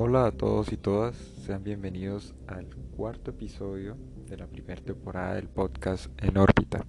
Hola a todos y todas, sean bienvenidos al cuarto episodio de la primera temporada del podcast En órbita.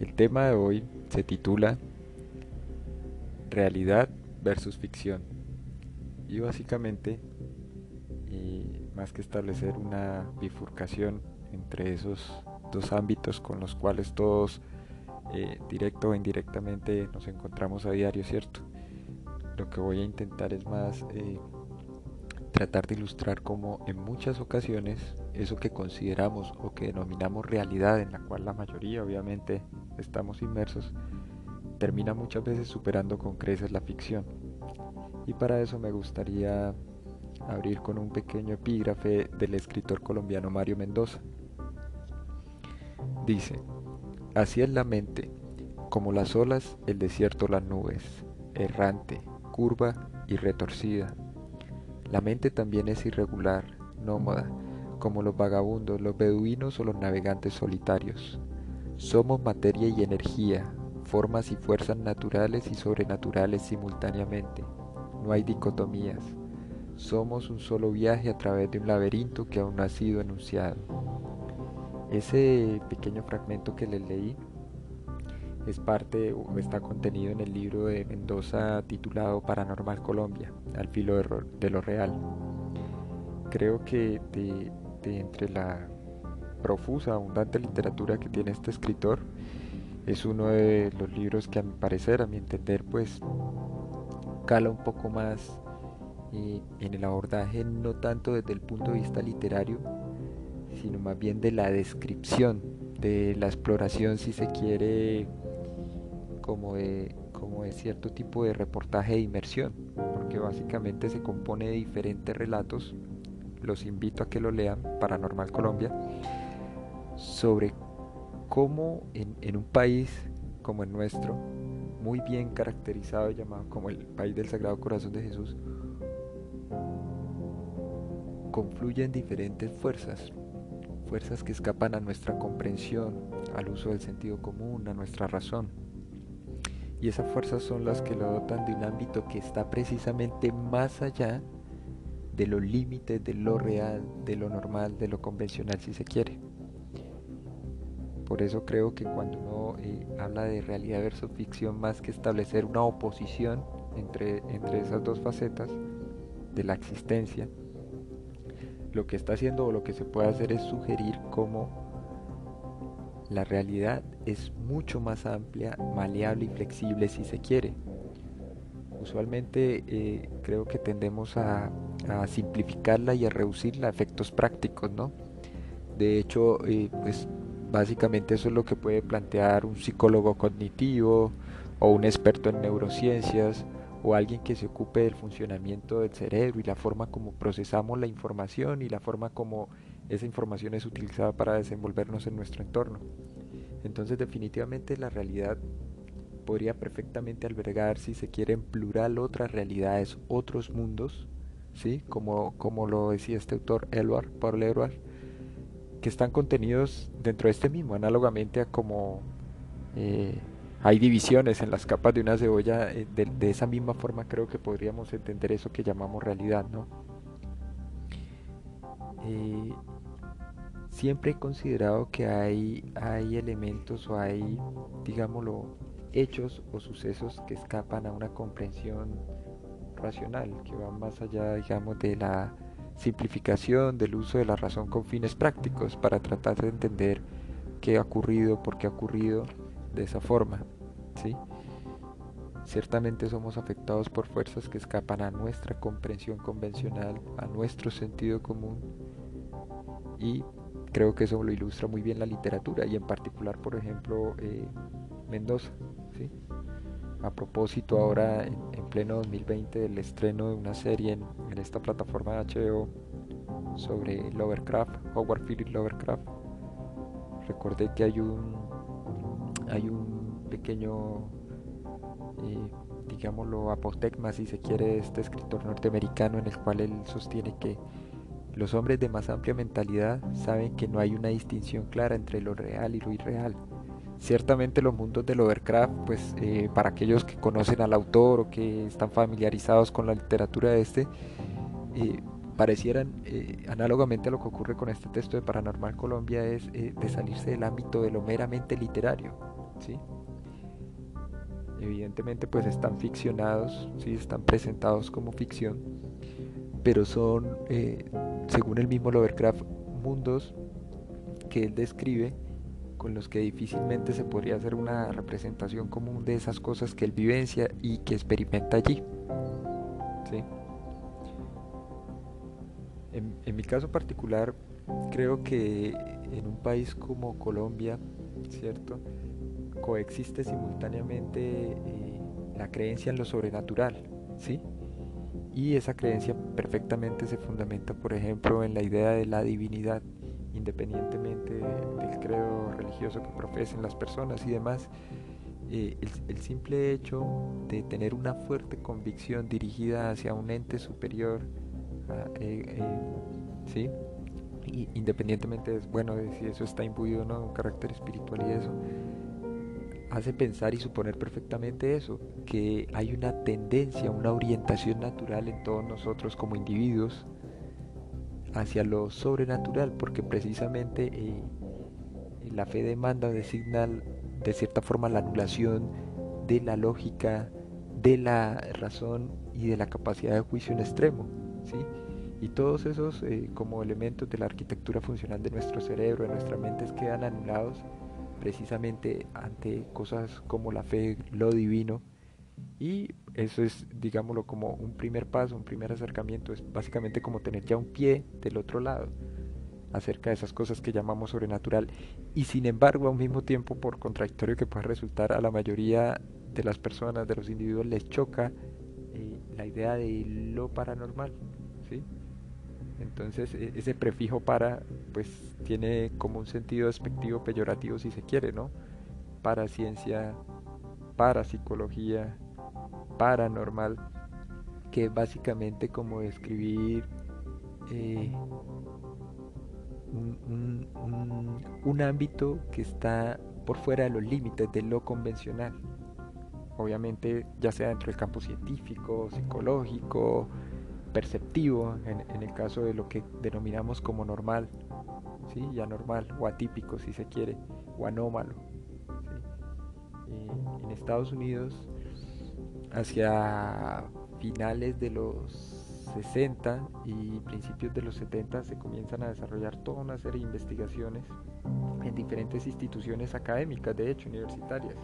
El tema de hoy se titula Realidad versus ficción y básicamente, más que establecer una bifurcación entre esos dos ámbitos con los cuales todos, eh, directo o indirectamente, nos encontramos a diario, ¿cierto? Lo que voy a intentar es más eh, tratar de ilustrar cómo en muchas ocasiones eso que consideramos o que denominamos realidad, en la cual la mayoría obviamente estamos inmersos, termina muchas veces superando con creces la ficción. Y para eso me gustaría abrir con un pequeño epígrafe del escritor colombiano Mario Mendoza. Dice, así es la mente, como las olas, el desierto, las nubes, errante, curva y retorcida. La mente también es irregular, nómada, como los vagabundos, los beduinos o los navegantes solitarios. Somos materia y energía, formas y fuerzas naturales y sobrenaturales simultáneamente. No hay dicotomías. Somos un solo viaje a través de un laberinto que aún no ha sido enunciado. Ese pequeño fragmento que les leí es parte o está contenido en el libro de Mendoza titulado Paranormal Colombia, al filo de, lo real. Creo que de, entre la profusa, abundante literatura que tiene este escritor, es uno de los libros que a mi parecer, a mi entender, pues cala un poco más eh, en el abordaje, no tanto desde el punto de vista literario, sino más bien de la descripción, de la exploración, si se quiere, como de, como de cierto tipo de reportaje de inmersión, porque básicamente se compone de diferentes relatos, los invito a que lo lean, Paranormal Colombia, sobre cómo en, un país como el nuestro, muy bien caracterizado y llamado como el país del Sagrado Corazón de Jesús, confluyen diferentes fuerzas, fuerzas que escapan a nuestra comprensión, al uso del sentido común, a nuestra razón y esas fuerzas son las que lo dotan de un ámbito que está precisamente más allá de los límites de lo real, de lo normal, de lo convencional si se quiere. Por eso creo que cuando uno eh, habla de realidad versus ficción, más que establecer una oposición entre, entre esas dos facetas de la existencia, lo que está haciendo o lo que se puede hacer es sugerir cómo la realidad es mucho más amplia, maleable y flexible si se quiere. Usualmente eh, creo que tendemos a, simplificarla y a reducirla a efectos prácticos, ¿no? De hecho, eh, pues básicamente eso es lo que puede plantear un psicólogo cognitivo o un experto en neurociencias o alguien que se ocupe del funcionamiento del cerebro y la forma como procesamos la información y la forma como esa información es utilizada para desenvolvernos en nuestro entorno. Entonces definitivamente la realidad podría perfectamente albergar, si se quiere, en plural otras realidades, otros mundos, ¿sí? como, como lo decía este autor Elwar, Paul Elwar, que están contenidos dentro de este mismo, análogamente a como eh, hay divisiones en las capas de una cebolla, eh, de, esa misma forma creo que podríamos entender eso que llamamos realidad. ¿no? Eh, siempre he considerado que hay, hay elementos o hay, digámoslo, hechos o sucesos que escapan a una comprensión racional, que van más allá, digamos, de la simplificación del uso de la razón con fines prácticos para tratar de entender qué ha ocurrido, por qué ha ocurrido de esa forma. ¿sí? Ciertamente somos afectados por fuerzas que escapan a nuestra comprensión convencional, a nuestro sentido común y creo que eso lo ilustra muy bien la literatura y en particular, por ejemplo, eh, Mendoza. A propósito, ahora en, pleno 2020 del estreno de una serie en, esta plataforma de HBO sobre Lovecraft, Howard Phillips Lovecraft, recordé que hay un, hay un pequeño, eh, digámoslo, apotecma, si se quiere, este escritor norteamericano en el cual él sostiene que los hombres de más amplia mentalidad saben que no hay una distinción clara entre lo real y lo irreal. Ciertamente los mundos del Lovecraft, pues eh, para aquellos que conocen al autor o que están familiarizados con la literatura de este, eh, parecieran, eh, análogamente a lo que ocurre con este texto de Paranormal Colombia, es de salirse del ámbito de lo meramente literario. ¿sí? Evidentemente pues están ficcionados, ¿sí? están presentados como ficción, pero son, según el mismo Lovecraft, mundos que él describe con los que difícilmente se podría hacer una representación común de esas cosas que él vivencia y que experimenta allí. En, mi caso particular, creo que en un país como Colombia, ¿cierto? Coexiste simultáneamente eh, la creencia en lo sobrenatural, ¿sí? Y esa creencia perfectamente se fundamenta, por ejemplo, en la idea de la divinidad independientemente del credo religioso que profesen las personas y demás, eh, el, simple hecho de tener una fuerte convicción dirigida hacia un ente superior, ah, eh, eh, ¿sí? independientemente de, bueno, de si eso está imbuido o no, un carácter espiritual y eso, hace pensar y suponer perfectamente eso, que hay una tendencia, una orientación natural en todos nosotros como individuos hacia lo sobrenatural, porque precisamente eh, la fe demanda, designa de cierta forma la anulación de la lógica, de la razón y de la capacidad de juicio en extremo. ¿sí? Y todos esos eh, como elementos de la arquitectura funcional de nuestro cerebro, de nuestra mente, quedan anulados precisamente ante cosas como la fe, lo divino, y eso es, digámoslo, como un primer paso, un primer acercamiento, es básicamente como tener ya un pie del otro lado acerca de esas cosas que llamamos sobrenatural. Y sin embargo al mismo tiempo por contradictorio que puede resultar a la mayoría de las personas, de los individuos les choca eh, la idea de lo paranormal, ¿sí? Entonces e, ese prefijo para pues tiene como un sentido despectivo peyorativo si se quiere, ¿no? Para ciencia, para psicología, paranormal, que básicamente como describir eh, un, ámbito que está por fuera de los límites de lo convencional. Obviamente, ya sea dentro del campo científico, psicológico, perceptivo, en, el caso de lo que denominamos como normal, ¿sí? y anormal, o atípico si se quiere, o anómalo. Eh, en Estados Unidos hacia finales de los 60 y principios de los 70 se comienzan a desarrollar toda una serie de investigaciones en diferentes instituciones académicas, de hecho, universitarias.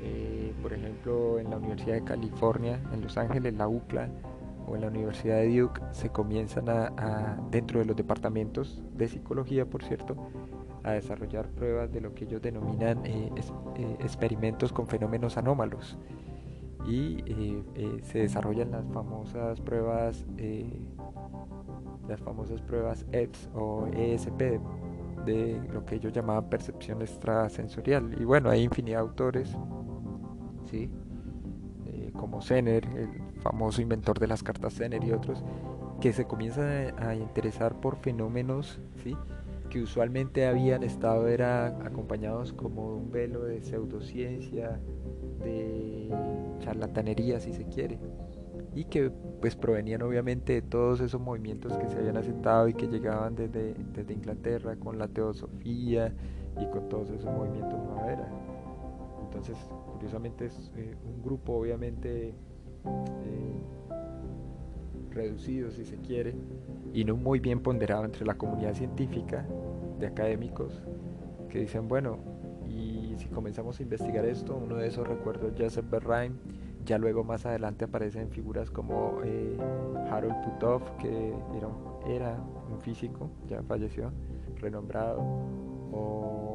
Eh, por ejemplo, en la Universidad de California, en Los Ángeles, la UCLA, o en la Universidad de Duke, se comienzan a, dentro de los departamentos de psicología, por cierto, a desarrollar pruebas de lo que ellos denominan eh, eh, experimentos con fenómenos anómalos y eh, se desarrollan las famosas pruebas las famosas pruebas EPS o ESP de lo que ellos llamaban percepción extrasensorial y bueno hay infinidad de autores ¿sí? como Zener el famoso inventor de las cartas Zener y otros que se comienzan a, interesar por fenómenos que usualmente habían estado era acompañados como un velo de pseudociencia de charlatanería si se quiere y que pues provenían obviamente de todos esos movimientos que se habían aceptado y que llegaban desde, desde Inglaterra con la teosofía y con todos esos movimientos entonces curiosamente es eh, un grupo obviamente eh, reducido si se quiere y no muy bien ponderado entre la comunidad científica de académicos que dicen bueno si comenzamos a investigar esto, uno de esos recuerdos Joseph Berheim, ya luego más adelante aparecen figuras como eh, Harold Puthoff, que era un, era un físico, ya falleció, renombrado, o,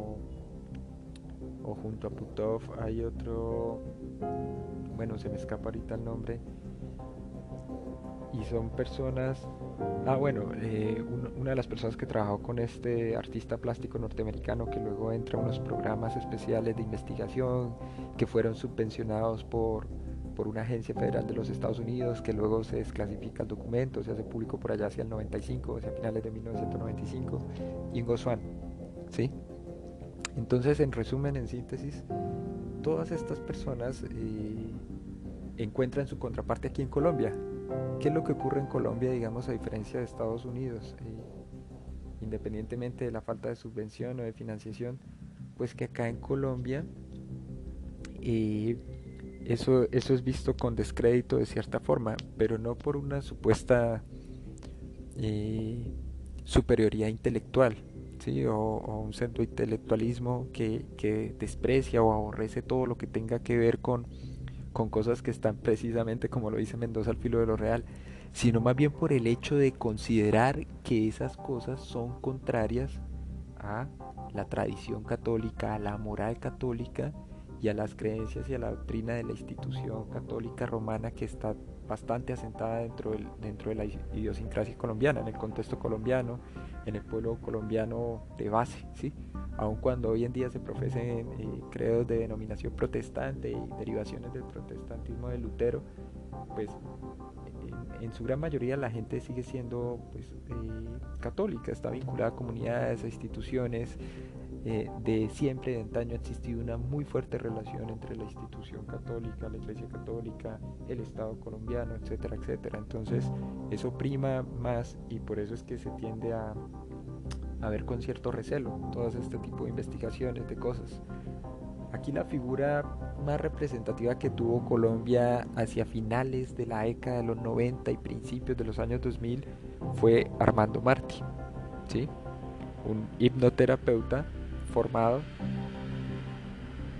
o junto a Puthoff hay otro, bueno, se me escapa ahorita el nombre, y son personas, ah bueno, eh, una de las personas que trabajó con este artista plástico norteamericano que luego entra a unos programas especiales de investigación que fueron subvencionados por, por una agencia federal de los Estados Unidos que luego se desclasifica el documento, se hace público por allá hacia el 95, hacia finales de 1995, Ingo Swan, ¿sí? Entonces, en resumen, en síntesis, todas estas personas eh, encuentran su contraparte aquí en Colombia. ¿Qué es lo que ocurre en Colombia, digamos, a diferencia de Estados Unidos? Eh, independientemente de la falta de subvención o de financiación, pues que acá en Colombia eh, eso, eso es visto con descrédito de cierta forma, pero no por una supuesta superioridad intelectual, o, un centro intelectualismo que, que, desprecia o aborrece todo lo que tenga que ver con, con cosas que están precisamente, como lo dice Mendoza, al filo de lo real, sino más bien por el hecho de considerar que esas cosas son contrarias a la tradición católica, a la moral católica y a las creencias y a la doctrina de la institución católica romana que está bastante asentada dentro, del, dentro de la idiosincrasia colombiana, en el contexto colombiano, en el pueblo colombiano de base, ¿sí? aun cuando hoy en día se profesen eh, credos de denominación protestante y derivaciones del protestantismo de Lutero, pues en, su gran mayoría la gente sigue siendo pues, eh, católica, está vinculada a comunidades, a instituciones, eh, de siempre, de antaño, ha existido una muy fuerte relación entre la institución católica, la Iglesia católica, el Estado colombiano, etcétera, etcétera. Entonces, eso prima más y por eso es que se tiende a, a ver con cierto recelo todas este tipo de investigaciones, de cosas. Aquí la figura más representativa que tuvo Colombia hacia finales de la década de los 90 y principios de los años 2000 fue Armando Martí, ¿sí? un hipnoterapeuta formado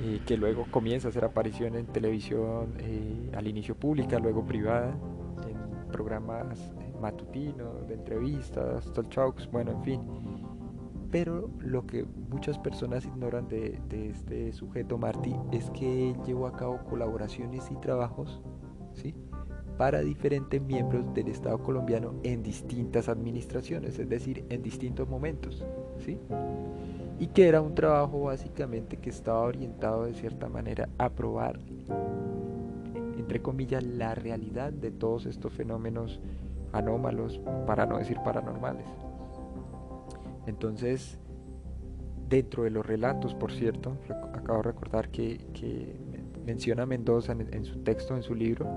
y que luego comienza a hacer aparición en televisión eh, al inicio pública, luego privada, en programas eh, matutinos, de entrevistas, talk shows, bueno, en fin. Pero lo que muchas personas ignoran de, este sujeto Marty es que él llevó a cabo colaboraciones y trabajos para diferentes miembros del Estado colombiano en distintas administraciones, es decir, en distintos momentos. ¿sí? Y que era un trabajo básicamente que estaba orientado de cierta manera a probar, entre comillas, la realidad de todos estos fenómenos anómalos, para no decir paranormales. Entonces, dentro de los relatos, por cierto, acabo de recordar que, menciona Mendoza en, en, su texto, en su libro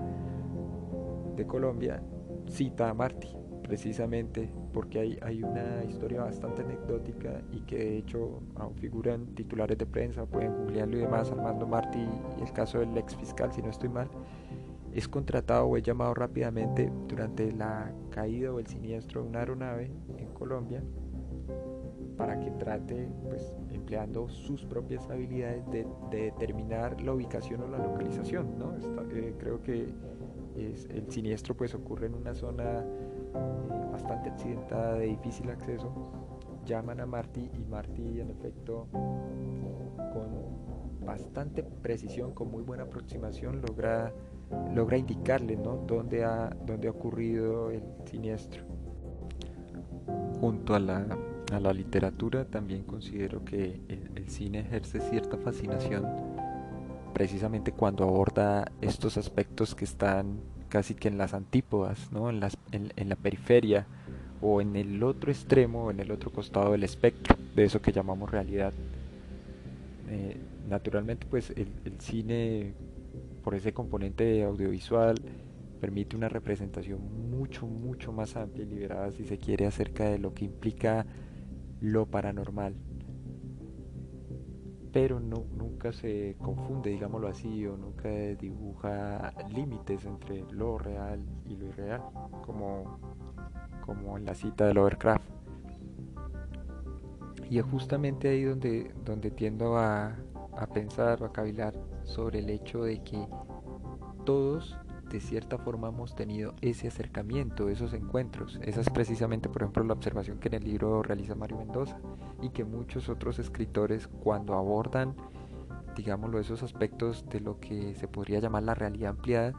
de Colombia, cita a Martí precisamente porque hay, hay una historia bastante anecdótica y que de hecho figuran titulares de prensa, pueden googlearlo y demás, Armando Martí y el caso del ex fiscal, si no estoy mal, es contratado o es llamado rápidamente durante la caída o el siniestro de una aeronave en Colombia para que trate, pues, empleando sus propias habilidades de, determinar la ubicación o la localización, ¿no? Eh, creo que el siniestro pues ocurre en una zona eh, bastante accidentada, de difícil acceso, llaman a Marty y Marty en efecto con bastante precisión, con muy buena aproximación logra, logra indicarle ¿no? dónde, ha, dónde ha ocurrido el siniestro. Junto a la, a la literatura también considero que el, el cine ejerce cierta fascinación precisamente cuando aborda estos aspectos que están casi que en las antípodas, ¿no? en, las, en, la periferia o en el otro extremo, en el otro costado del espectro de eso que llamamos realidad. Eh, naturalmente, pues el, el, cine, por ese componente audiovisual, permite una representación mucho, mucho más amplia y liberada, si se quiere, acerca de lo que implica lo paranormal, pero nunca se confunde, digámoslo así, o nunca dibuja límites entre lo real y lo irreal, como, en la cita de Lovecraft. Y es justamente ahí donde, donde tiendo a, a pensar o a cavilar sobre el hecho de que todos de cierta forma hemos tenido ese acercamiento, esos encuentros. Esa es precisamente, por ejemplo, la observación que en el libro realiza Mario Mendoza y que muchos otros escritores cuando abordan, digámoslo, esos aspectos de lo que se podría llamar la realidad ampliada,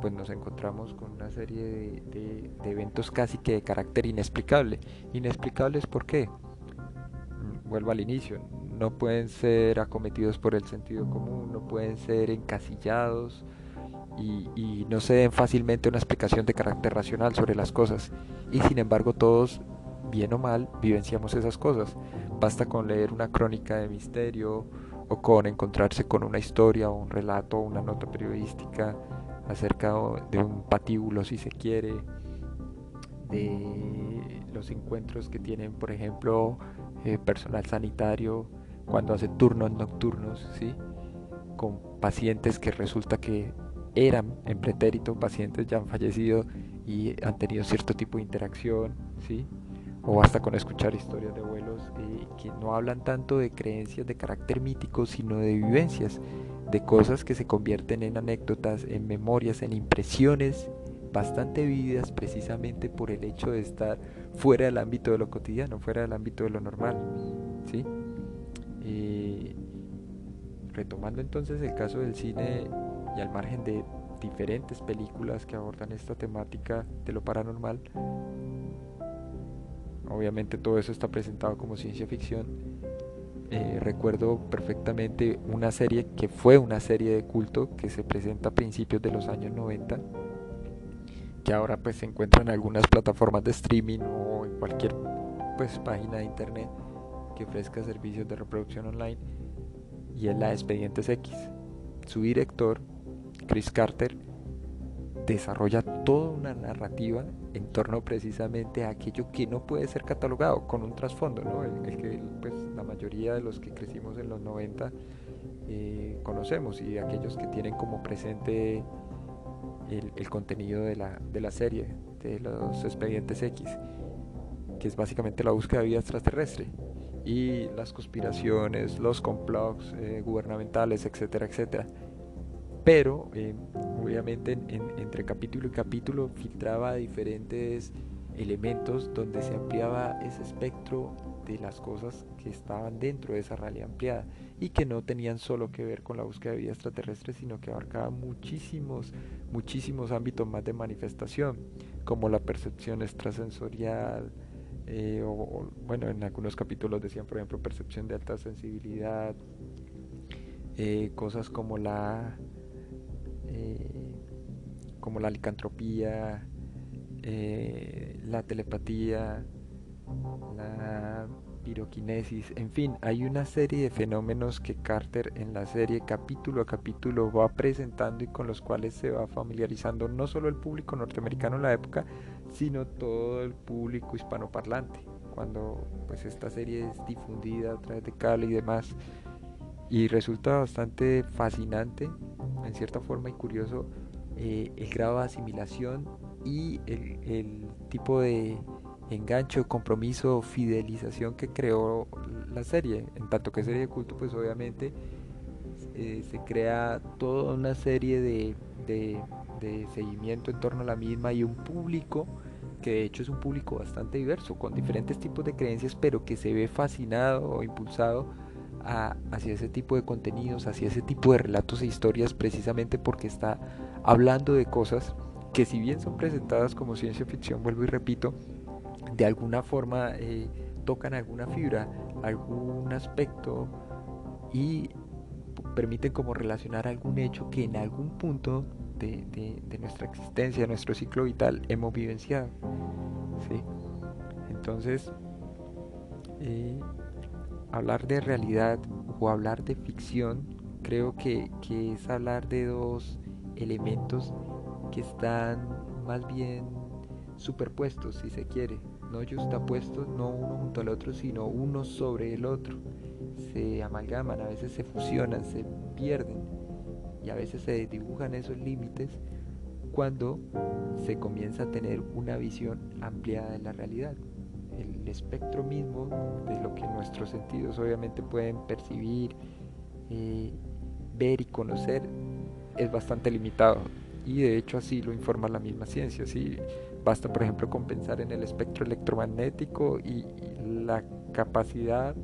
pues nos encontramos con una serie de, eventos casi que de carácter inexplicable. ¿Inexplicables por qué? Mm, vuelvo al inicio, no pueden ser acometidos por el sentido común, no pueden ser encasillados, y, no se den fácilmente una explicación de carácter racional sobre las cosas. Y sin embargo todos bien o mal, vivenciamos esas cosas. Basta con leer una crónica de misterio o con encontrarse con una historia o un relato o una nota periodística acerca de un patíbulo, si se quiere, de los encuentros que tienen, por ejemplo, eh, personal sanitario cuando hace turnos nocturnos, ¿sí? con pacientes que resulta que eran en pretérito, pacientes ya han fallecido y han tenido cierto tipo de interacción, ¿sí? O basta con escuchar historias de abuelos eh, que no hablan tanto de creencias de carácter mítico, sino de vivencias, de cosas que se convierten en anécdotas, en memorias, en impresiones bastante vividas precisamente por el hecho de estar fuera del ámbito de lo cotidiano, fuera del ámbito de lo normal. ¿sí? Eh, retomando entonces el caso del cine y al margen de diferentes películas que abordan esta temática de lo paranormal, obviamente todo eso está presentado como ciencia ficción. Eh, recuerdo perfectamente una serie que fue una serie de culto que se presenta a principios de los años 90 que ahora pues se encuentra en algunas plataformas de streaming o en cualquier pues página de internet que ofrezca servicios de reproducción online y es la Expedientes X. Su director, Chris Carter, desarrolla toda una narrativa en torno precisamente a aquello que no puede ser catalogado con un trasfondo, ¿no? el, que pues, la mayoría de los que crecimos en los 90 eh, conocemos y aquellos que tienen como presente el, contenido de la, de la, serie, de los expedientes X, que es básicamente la búsqueda de vida extraterrestre y las conspiraciones, los complots eh, gubernamentales, etcétera, etcétera. Pero eh, obviamente entre capítulo y capítulo filtraba diferentes elementos donde se ampliaba ese espectro de las cosas que estaban dentro de esa realidad ampliada y que no tenían solo que ver con la búsqueda de vida extraterrestre, sino que abarcaba muchísimos, muchísimos ámbitos más de manifestación, como la percepción extrasensorial, eh, o, bueno, en algunos capítulos decían, por ejemplo, percepción de alta sensibilidad, eh, cosas como la, eh, como la licantropía, la telepatía, la piroquinesis, en fin, hay una serie de fenómenos que Carter en la serie capítulo a capítulo va presentando y con los cuales se va familiarizando no solo el público norteamericano en la época, sino todo el público hispanoparlante, cuando pues esta serie es difundida a través de cable y demás. Y resulta bastante fascinante, en cierta forma y curioso, eh, el grado de asimilación y el tipo de engancho, compromiso, fidelización que creó la serie. En tanto que serie de culto, pues obviamente eh, se crea toda una serie de, de, seguimiento en torno a la misma y un público que de hecho es un público bastante diverso, con diferentes tipos de creencias, pero que se ve fascinado o impulsado hacia ese tipo de contenidos, hacia ese tipo de relatos e historias, precisamente porque está hablando de cosas que si bien son presentadas como ciencia ficción, vuelvo y repito, de alguna forma eh, tocan alguna fibra, algún aspecto y permiten como relacionar algún hecho que en algún punto de, nuestra existencia, de nuestro ciclo vital, hemos vivenciado. Entonces, eh, hablar de realidad o hablar de ficción, creo que, que es hablar de dos elementos que están más bien superpuestos, si se quiere no justapuestos, no uno junto al otro, sino uno sobre el otro. Se amalgaman, a veces se fusionan, se pierden y a veces se dibujan esos límites cuando se comienza a tener una visión ampliada de la realidad. El espectro mismo de lo que nuestros sentidos obviamente pueden percibir, eh, ver y conocer es bastante limitado y de hecho así lo informa la misma ciencia. ¿sí? Basta, por ejemplo, con pensar en el espectro electromagnético y, la capacidad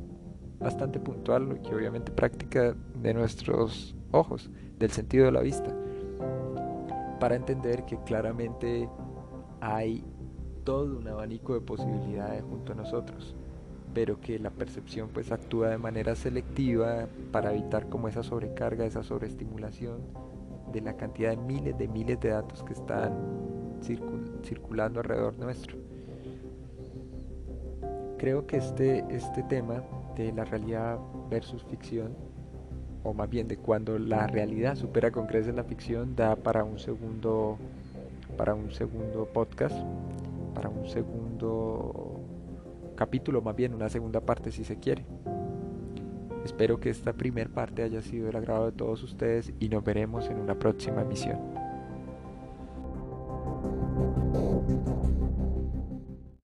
bastante puntual y obviamente práctica de nuestros ojos, del sentido de la vista, para entender que claramente hay todo un abanico de posibilidades junto a nosotros, pero que la percepción pues actúa de manera selectiva para evitar como esa sobrecarga, esa sobreestimulación de la cantidad de miles de miles de datos que están circulando alrededor nuestro. creo que este, este tema de la realidad versus ficción, o más bien de cuando la realidad supera con creces la ficción, da para un segundo, para un segundo podcast, para un segundo capítulo, más bien una segunda parte si se quiere. Espero que esta primera parte haya sido del agrado de todos ustedes y nos veremos en una próxima emisión.